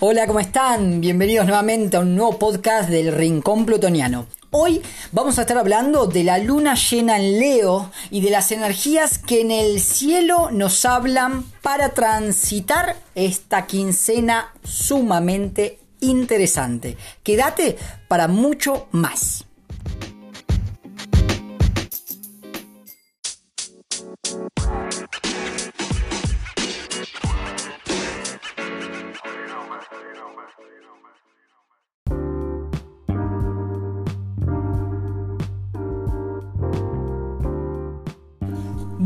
Hola, ¿cómo están? Bienvenidos nuevamente a un nuevo podcast del Rincón Plutoniano. Hoy vamos a estar hablando de la luna llena en Leo y de las energías que en el cielo nos hablan para transitar esta quincena sumamente interesante. Quédate para mucho más.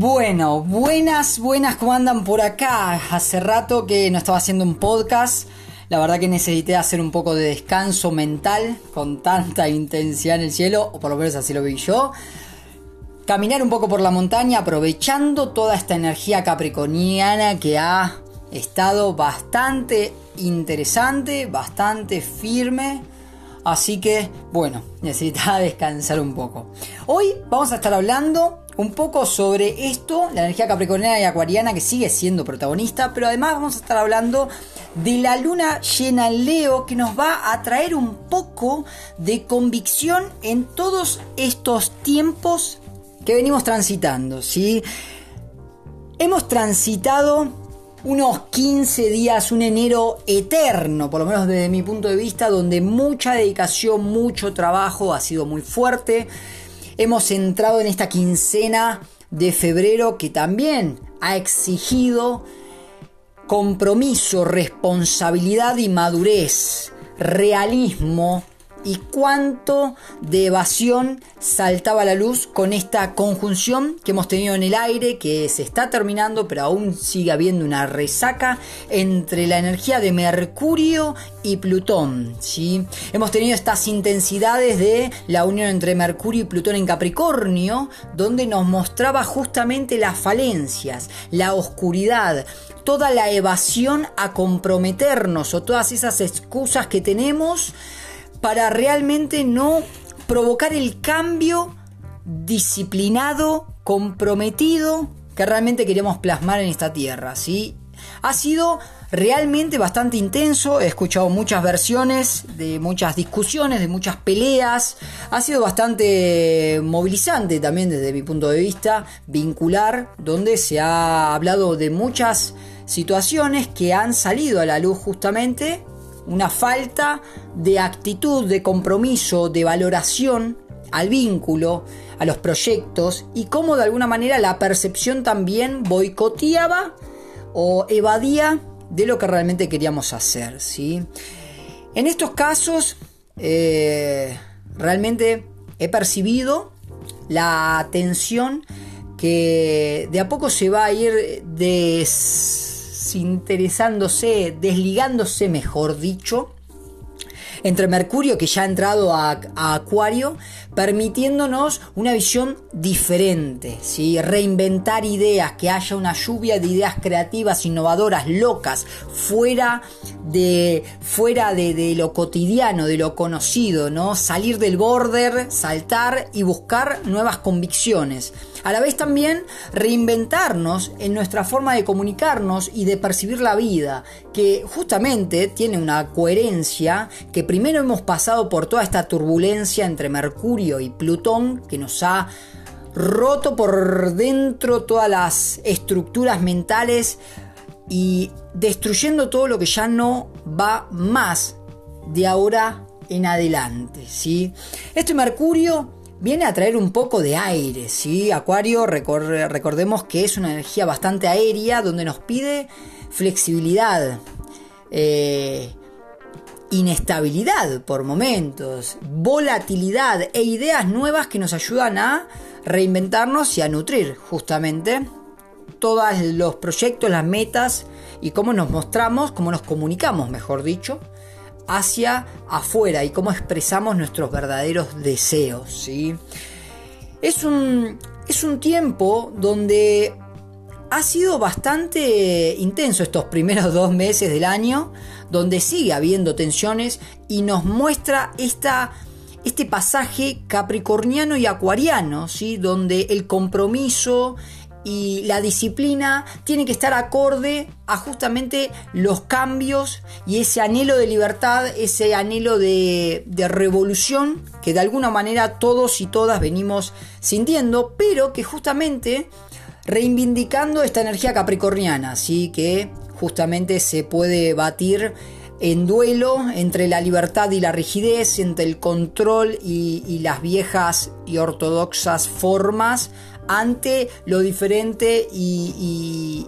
Bueno, buenas, buenas, ¿cómo andan por acá? Hace rato que no estaba haciendo un podcast. La verdad que necesité hacer un poco de descanso mental con tanta intensidad en el cielo, o por lo menos así lo vi yo. Caminar un poco por la montaña aprovechando toda esta energía capricorniana que ha estado bastante interesante, bastante firme. Así que, bueno, necesitaba descansar un poco. Hoy vamos a estar hablando un poco sobre esto, la energía capricorniana y acuariana que sigue siendo protagonista, pero además vamos a estar hablando de la luna llena en Leo que nos va a traer un poco de convicción en todos estos tiempos que venimos transitando, ¿sí? Hemos transitado unos 15 días, un enero eterno, por lo menos desde mi punto de vista, donde mucha dedicación, mucho trabajo ha sido muy fuerte Hemos entrado en esta quincena de febrero que también ha exigido compromiso, responsabilidad y madurez, realismo y cuánto de evasión saltaba a la luz con esta conjunción que hemos tenido en el aire, que se está terminando, pero aún sigue habiendo una resaca entre la energía de Mercurio y Plutón. ¿sí? Hemos tenido estas intensidades de la unión entre Mercurio y Plutón en Capricornio, donde nos mostraba justamente las falencias, la oscuridad, toda la evasión a comprometernos o todas esas excusas que tenemos para realmente no provocar el cambio disciplinado, comprometido que realmente queremos plasmar en esta tierra, ¿sí? Ha sido realmente bastante intenso, he escuchado muchas versiones, de muchas discusiones, de muchas peleas, ha sido bastante movilizante también desde mi punto de vista, vincular, donde se ha hablado de muchas situaciones que han salido a la luz justamente una falta de actitud, de compromiso, de valoración al vínculo, a los proyectos y cómo de alguna manera la percepción también boicoteaba o evadía de lo que realmente queríamos hacer. ¿sí? En estos casos, eh, realmente he percibido la tensión que de a poco se va a ir des interesándose, desligándose, mejor dicho, entre Mercurio, que ya ha entrado a, Acuario, permitiéndonos una visión diferente, ¿sí? reinventar ideas, que haya una lluvia de ideas creativas, innovadoras, locas, fuera de, fuera de, lo cotidiano, de lo conocido, ¿no? salir del border, saltar y buscar nuevas convicciones. A la vez también reinventarnos en nuestra forma de comunicarnos y de percibir la vida, que justamente tiene una coherencia que primero hemos pasado por toda esta turbulencia entre Mercurio y Plutón que nos ha roto por dentro todas las estructuras mentales y destruyendo todo lo que ya no va más de ahora en adelante, ¿sí? Este Mercurio viene a traer un poco de aire, ¿sí? Acuario, recordemos que es una energía bastante aérea donde nos pide flexibilidad, eh, inestabilidad por momentos, volatilidad e ideas nuevas que nos ayudan a reinventarnos y a nutrir justamente todos los proyectos, las metas y cómo nos mostramos, cómo nos comunicamos, mejor dicho, hacia afuera y cómo expresamos nuestros verdaderos deseos. ¿sí? Es, un, es un tiempo donde ha sido bastante intenso estos primeros dos meses del año, donde sigue habiendo tensiones y nos muestra esta, este pasaje capricorniano y acuariano, ¿sí? donde el compromiso y la disciplina tiene que estar acorde a justamente los cambios y ese anhelo de libertad, ese anhelo de, revolución que de alguna manera todos y todas venimos sintiendo, pero que justamente reivindicando esta energía capricorniana, ¿sí? que justamente se puede batir en duelo entre la libertad y la rigidez, entre el control y, las viejas y ortodoxas formas, ante lo diferente y,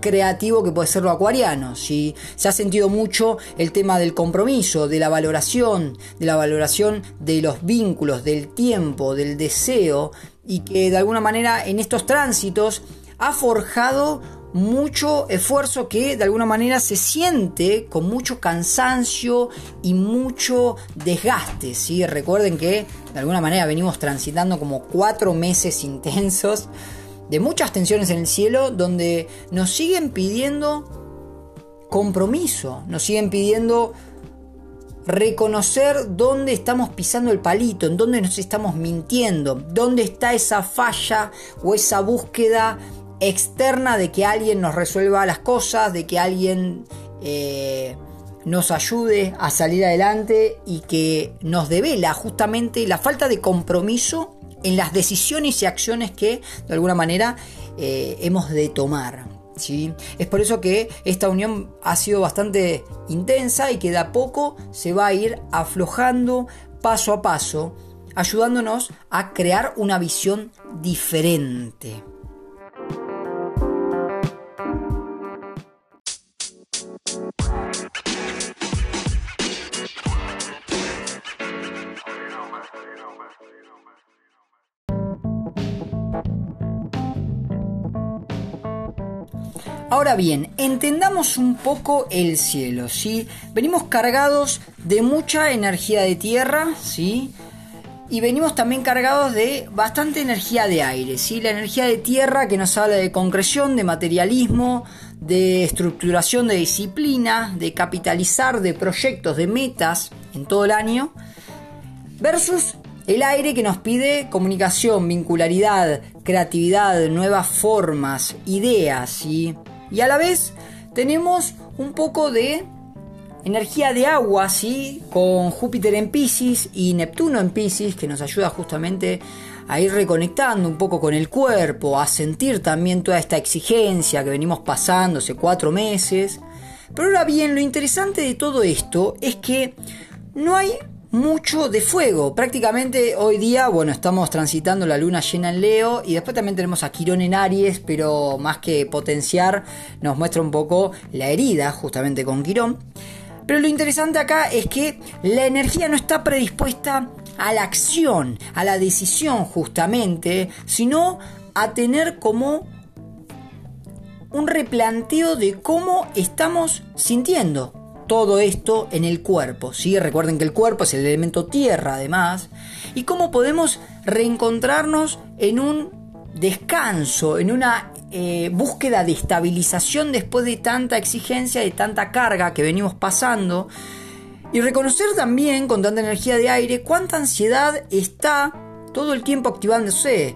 creativo que puede ser lo acuariano. Se ha sentido mucho el tema del compromiso, de la valoración, de la valoración de los vínculos, del tiempo, del deseo, y que de alguna manera en estos tránsitos ha forjado mucho esfuerzo que de alguna manera se siente con mucho cansancio y mucho desgaste. ¿sí? Recuerden que de alguna manera venimos transitando como cuatro meses intensos de muchas tensiones en el cielo donde nos siguen pidiendo compromiso, nos siguen pidiendo reconocer dónde estamos pisando el palito, en dónde nos estamos mintiendo, dónde está esa falla o esa búsqueda externa de que alguien nos resuelva las cosas, de que alguien eh, nos ayude a salir adelante y que nos devela justamente la falta de compromiso en las decisiones y acciones que de alguna manera eh, hemos de tomar. ¿Sí? Es por eso que esta unión ha sido bastante intensa y que de a poco se va a ir aflojando paso a paso, ayudándonos a crear una visión diferente. Bien, entendamos un poco el cielo, ¿sí? Venimos cargados de mucha energía de tierra, ¿sí? Y venimos también cargados de bastante energía de aire, ¿sí? La energía de tierra que nos habla de concreción, de materialismo, de estructuración de disciplina, de capitalizar, de proyectos, de metas en todo el año, versus el aire que nos pide comunicación, vincularidad, creatividad, nuevas formas, ideas, ¿sí? Y a la vez tenemos un poco de energía de agua, ¿sí? Con Júpiter en Pisces y Neptuno en Pisces, que nos ayuda justamente a ir reconectando un poco con el cuerpo, a sentir también toda esta exigencia que venimos pasando hace cuatro meses. Pero ahora bien, lo interesante de todo esto es que no hay mucho de fuego. Prácticamente hoy día, bueno, estamos transitando la luna llena en Leo y después también tenemos a Quirón en Aries, pero más que potenciar, nos muestra un poco la herida justamente con Quirón. Pero lo interesante acá es que la energía no está predispuesta a la acción, a la decisión justamente, sino a tener como un replanteo de cómo estamos sintiendo todo esto en el cuerpo. ¿sí? Recuerden que el cuerpo es el elemento tierra además. Y cómo podemos reencontrarnos en un descanso, en una eh, búsqueda de estabilización después de tanta exigencia, de tanta carga que venimos pasando. Y reconocer también con tanta energía de aire cuánta ansiedad está todo el tiempo activándose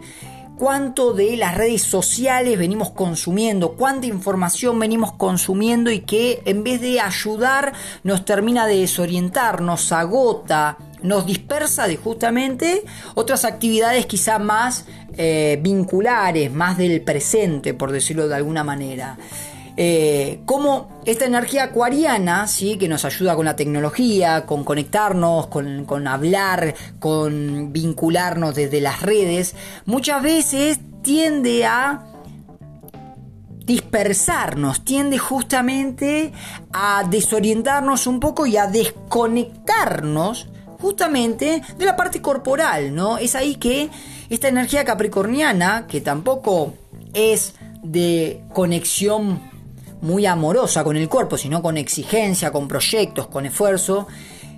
cuánto de las redes sociales venimos consumiendo, cuánta información venimos consumiendo y que en vez de ayudar nos termina de desorientar, nos agota, nos dispersa de justamente otras actividades quizá más eh, vinculares, más del presente, por decirlo de alguna manera. Eh, como esta energía acuariana, ¿sí? que nos ayuda con la tecnología, con conectarnos, con, hablar, con vincularnos desde las redes, muchas veces tiende a dispersarnos, tiende justamente a desorientarnos un poco y a desconectarnos justamente de la parte corporal, ¿no? Es ahí que esta energía capricorniana, que tampoco es de conexión muy amorosa con el cuerpo, sino con exigencia, con proyectos, con esfuerzo,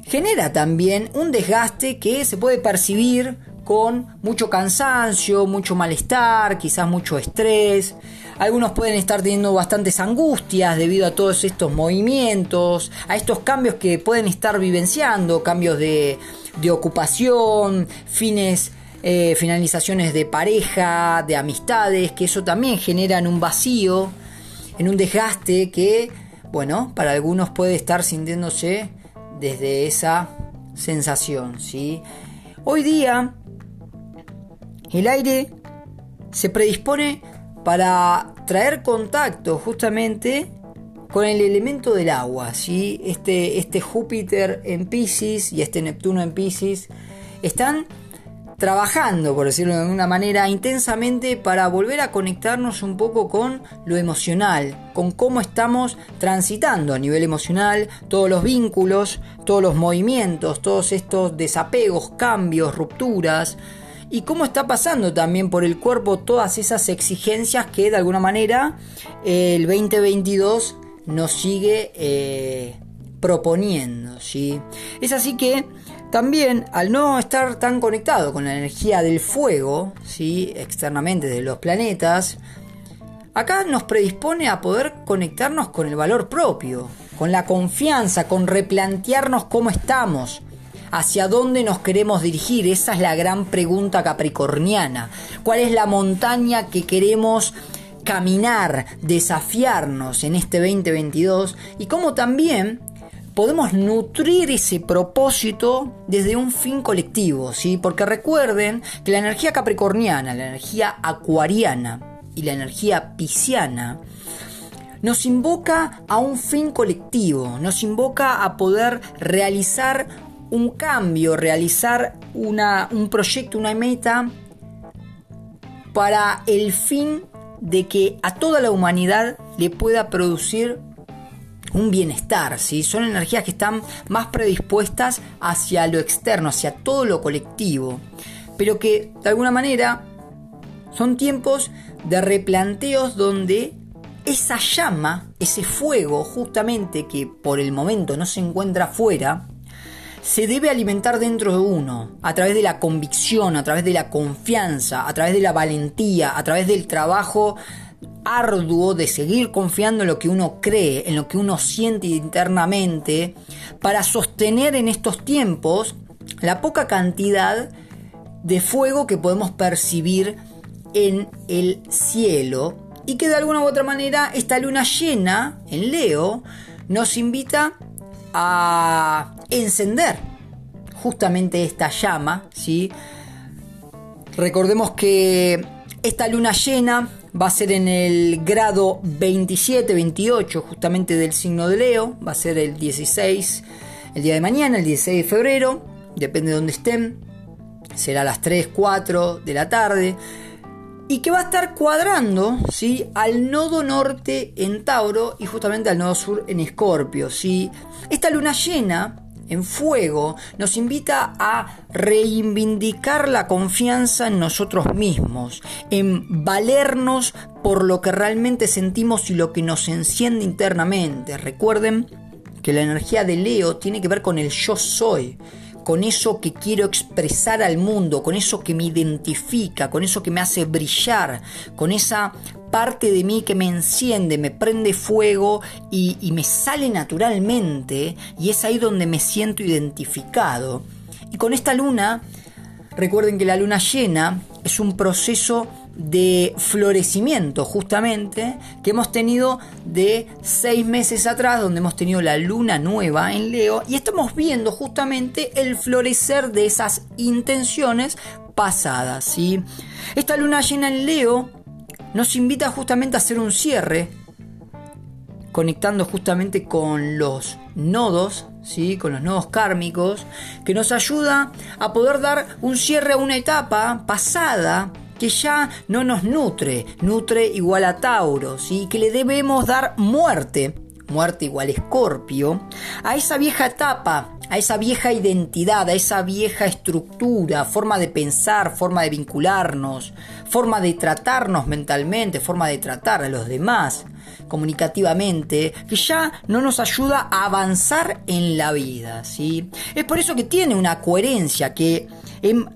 genera también un desgaste que se puede percibir con mucho cansancio, mucho malestar, quizás mucho estrés. Algunos pueden estar teniendo bastantes angustias debido a todos estos movimientos, a estos cambios que pueden estar vivenciando, cambios de, de ocupación, fines eh, finalizaciones de pareja, de amistades, que eso también generan un vacío, en un desgaste que, bueno, para algunos puede estar sintiéndose desde esa sensación, ¿sí? Hoy día el aire se predispone para traer contacto justamente con el elemento del agua, ¿sí? Este, este Júpiter en Pisces y este Neptuno en Pisces están trabajando, por decirlo de alguna manera, intensamente para volver a conectarnos un poco con lo emocional, con cómo estamos transitando a nivel emocional, todos los vínculos, todos los movimientos, todos estos desapegos, cambios, rupturas, y cómo está pasando también por el cuerpo todas esas exigencias que de alguna manera el 2022 nos sigue eh, proponiendo. ¿sí? Es así que también al no estar tan conectado con la energía del fuego, ¿sí? externamente de los planetas, acá nos predispone a poder conectarnos con el valor propio, con la confianza, con replantearnos cómo estamos, hacia dónde nos queremos dirigir. Esa es la gran pregunta capricorniana. ¿Cuál es la montaña que queremos caminar, desafiarnos en este 2022? Y cómo también podemos nutrir ese propósito desde un fin colectivo, ¿sí? Porque recuerden que la energía capricorniana, la energía acuariana y la energía pisciana nos invoca a un fin colectivo, nos invoca a poder realizar un cambio, realizar una, un proyecto, una meta para el fin de que a toda la humanidad le pueda producir un bienestar, ¿sí? son energías que están más predispuestas hacia lo externo, hacia todo lo colectivo, pero que de alguna manera son tiempos de replanteos donde esa llama, ese fuego justamente que por el momento no se encuentra afuera, se debe alimentar dentro de uno, a través de la convicción, a través de la confianza, a través de la valentía, a través del trabajo arduo de seguir confiando en lo que uno cree, en lo que uno siente internamente, para sostener en estos tiempos la poca cantidad de fuego que podemos percibir en el cielo y que de alguna u otra manera esta luna llena en Leo nos invita a encender justamente esta llama, ¿sí? Recordemos que esta luna llena va a ser en el grado 27-28 justamente del signo de Leo, va a ser el 16 el día de mañana, el 16 de febrero, depende de dónde estén, será a las 3, 4 de la tarde, y que va a estar cuadrando ¿sí? al nodo norte en Tauro y justamente al nodo sur en Escorpio. ¿sí? Esta luna llena en fuego nos invita a reivindicar la confianza en nosotros mismos, en valernos por lo que realmente sentimos y lo que nos enciende internamente. Recuerden que la energía de Leo tiene que ver con el yo soy, con eso que quiero expresar al mundo, con eso que me identifica, con eso que me hace brillar, con esa parte de mí que me enciende, me prende fuego y, me sale naturalmente y es ahí donde me siento identificado. Y con esta luna, recuerden que la luna llena es un proceso de florecimiento justamente que hemos tenido de seis meses atrás donde hemos tenido la luna nueva en Leo y estamos viendo justamente el florecer de esas intenciones pasadas ¿sí? esta luna llena en Leo nos invita justamente a hacer un cierre conectando justamente con los nodos, ¿sí? con los nodos kármicos, que nos ayuda a poder dar un cierre a una etapa pasada que ya no nos nutre, nutre igual a Tauro, ¿sí? que le debemos dar muerte, muerte igual Escorpio, a esa vieja etapa, a esa vieja identidad, a esa vieja estructura, forma de pensar, forma de vincularnos, forma de tratarnos mentalmente, forma de tratar a los demás comunicativamente, que ya no nos ayuda a avanzar en la vida. ¿sí? Es por eso que tiene una coherencia que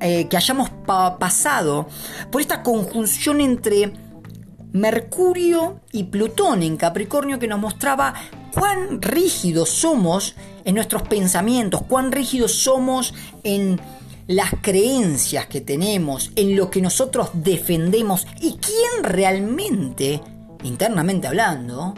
eh, que hayamos pasado por esta conjunción entre Mercurio y Plutón en Capricornio que nos mostraba cuán rígidos somos en nuestros pensamientos, cuán rígidos somos en las creencias que tenemos, en lo que nosotros defendemos y quién realmente, internamente hablando,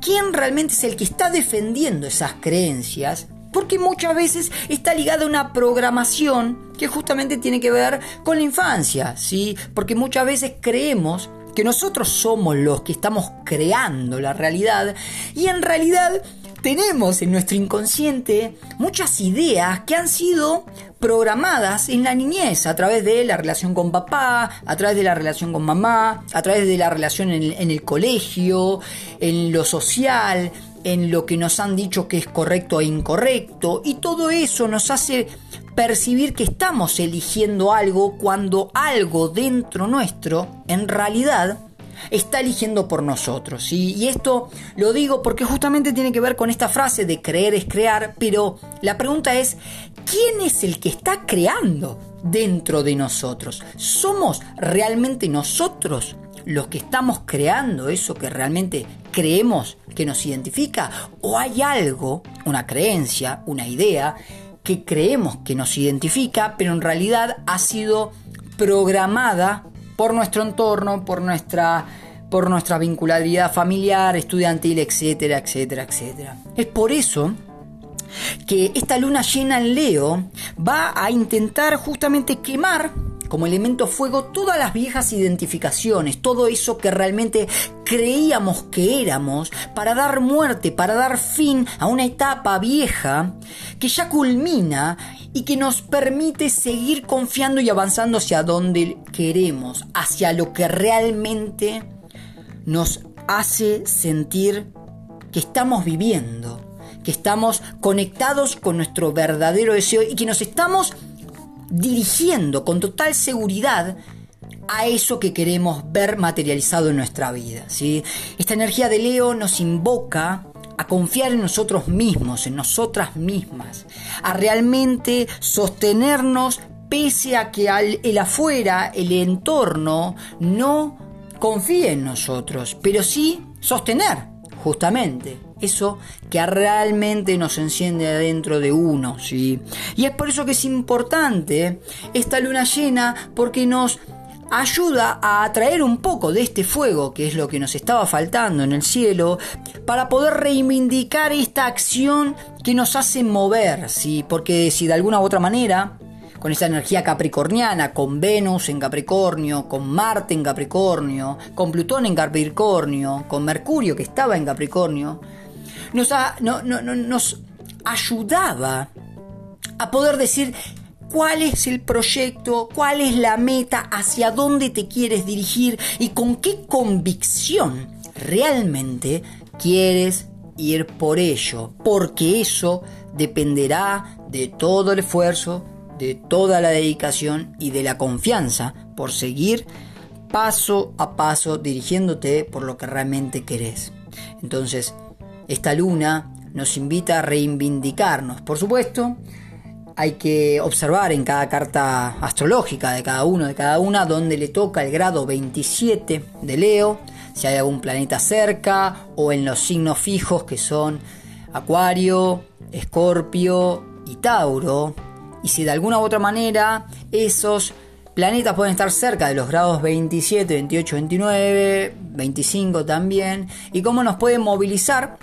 quién realmente es el que está defendiendo esas creencias, porque muchas veces está ligada a una programación que justamente tiene que ver con la infancia, ¿sí? Porque muchas veces creemos que nosotros somos los que estamos creando la realidad y en realidad tenemos en nuestro inconsciente muchas ideas que han sido programadas en la niñez a través de la relación con papá, a través de la relación con mamá, a través de la relación en, el colegio, en lo social, en lo que nos han dicho que es correcto e incorrecto, y todo eso nos hace percibir que estamos eligiendo algo cuando algo dentro nuestro, en realidad, está eligiendo por nosotros. Y esto lo digo porque justamente tiene que ver con esta frase de creer es crear, pero la pregunta es, ¿quién es el que está creando dentro de nosotros? ¿Somos realmente nosotros los que estamos creando eso que realmente creemos que nos identifica? ¿O hay algo, una creencia, una idea, que creemos que nos identifica, pero en realidad ha sido programada por nuestro entorno, por nuestra, por nuestra vincularidad familiar, estudiantil, etcétera, etcétera, etcétera. Es por eso que esta luna llena en Leo va a intentar justamente quemar como elemento fuego todas las viejas identificaciones, todo eso que realmente creíamos que éramos, para dar muerte, para dar fin a una etapa vieja que ya culmina y que nos permite seguir confiando y avanzando hacia donde queremos, hacia lo que realmente nos hace sentir que estamos viviendo, que estamos conectados con nuestro verdadero deseo y que nos estamos dirigiendo con total seguridad a eso que queremos ver materializado en nuestra vida. ¿sí? Esta energía de Leo nos invoca a confiar en nosotros mismos, en nosotras mismas, a realmente sostenernos pese a que el afuera, el entorno, no confíe en nosotros, pero sí sostener justamente eso que realmente nos enciende adentro de uno, ¿sí? Y es por eso que es importante esta luna llena porque nos ayuda a atraer un poco de este fuego, que es lo que nos estaba faltando en el cielo, para poder reivindicar esta acción que nos hace mover, ¿sí? Porque si de alguna u otra manera con esa energía capricorniana, con Venus en Capricornio, con Marte en Capricornio, con Plutón en Capricornio, con Mercurio que estaba en Capricornio, nos, ayudaba a poder decir cuál es el proyecto, cuál es la meta, hacia dónde te quieres dirigir y con qué convicción realmente quieres ir por ello, porque eso dependerá de todo el esfuerzo, de toda la dedicación y de la confianza por seguir paso a paso dirigiéndote por lo que realmente querés. Entonces, esta luna nos invita a reivindicarnos. Por supuesto, hay que observar en cada carta astrológica de cada uno, de cada una, donde le toca el grado 27 de Leo, si hay algún planeta cerca, o en los signos fijos que son Acuario, Escorpio y Tauro, y si de alguna u otra manera esos planetas pueden estar cerca de los grados 27, 28, 29, 25 también, y cómo nos pueden movilizar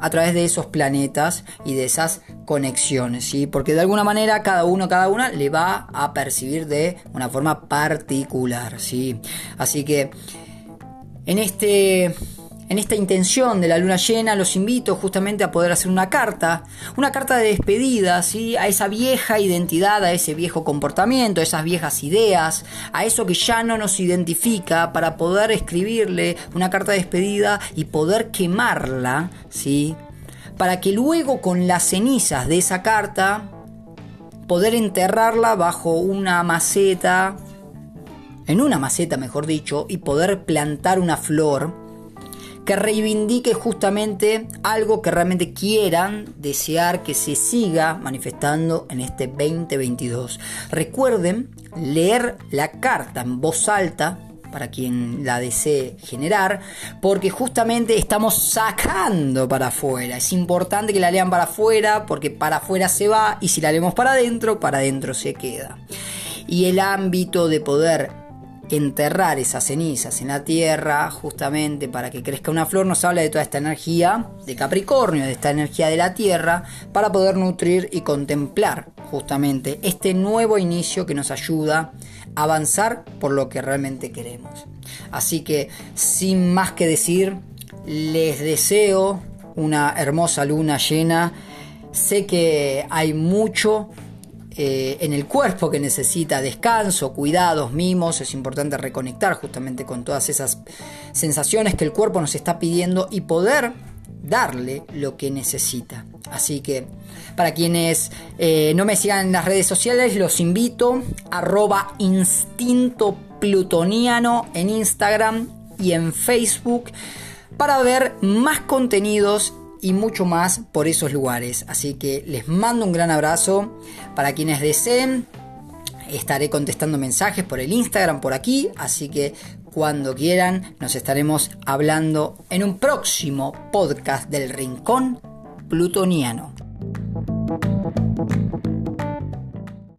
a través de esos planetas y de esas conexiones, ¿sí? Porque de alguna manera cada uno, cada una le va a percibir de una forma particular, ¿sí? Así que en este en esta intención de la luna llena los invito justamente a poder hacer una carta, una carta de despedida, ¿sí? a esa vieja identidad, a ese viejo comportamiento, a esas viejas ideas, a eso que ya no nos identifica, para poder escribirle una carta de despedida y poder quemarla, ¿sí? para que luego con las cenizas de esa carta poder enterrarla bajo una maceta, en una maceta mejor dicho, y poder plantar una flor que reivindique justamente algo que realmente quieran desear que se siga manifestando en este 2022. Recuerden leer la carta en voz alta para quien la desee generar, porque justamente estamos sacando para afuera. Es importante que la lean para afuera, porque para afuera se va, y si la leemos para adentro, para adentro se queda. Y el ámbito de poder enterrar esas cenizas en la tierra justamente para que crezca una flor nos habla de toda esta energía de Capricornio, de esta energía de la tierra para poder nutrir y contemplar justamente este nuevo inicio que nos ayuda a avanzar por lo que realmente queremos. Así que sin más que decir, les deseo una hermosa luna llena. Sé que hay mucho eh, en el cuerpo que necesita descanso, cuidados, mimos. Es importante reconectar justamente con todas esas sensaciones que el cuerpo nos está pidiendo y poder darle lo que necesita. Así que para quienes eh, no me sigan en las redes sociales, los invito arroba instinto plutoniano en Instagram y en Facebook para ver más contenidos y mucho más por esos lugares. Así que les mando un gran abrazo. Para quienes deseen, estaré contestando mensajes por el Instagram, por aquí. Así que cuando quieran, nos estaremos hablando en un próximo podcast del Rincón Plutoniano.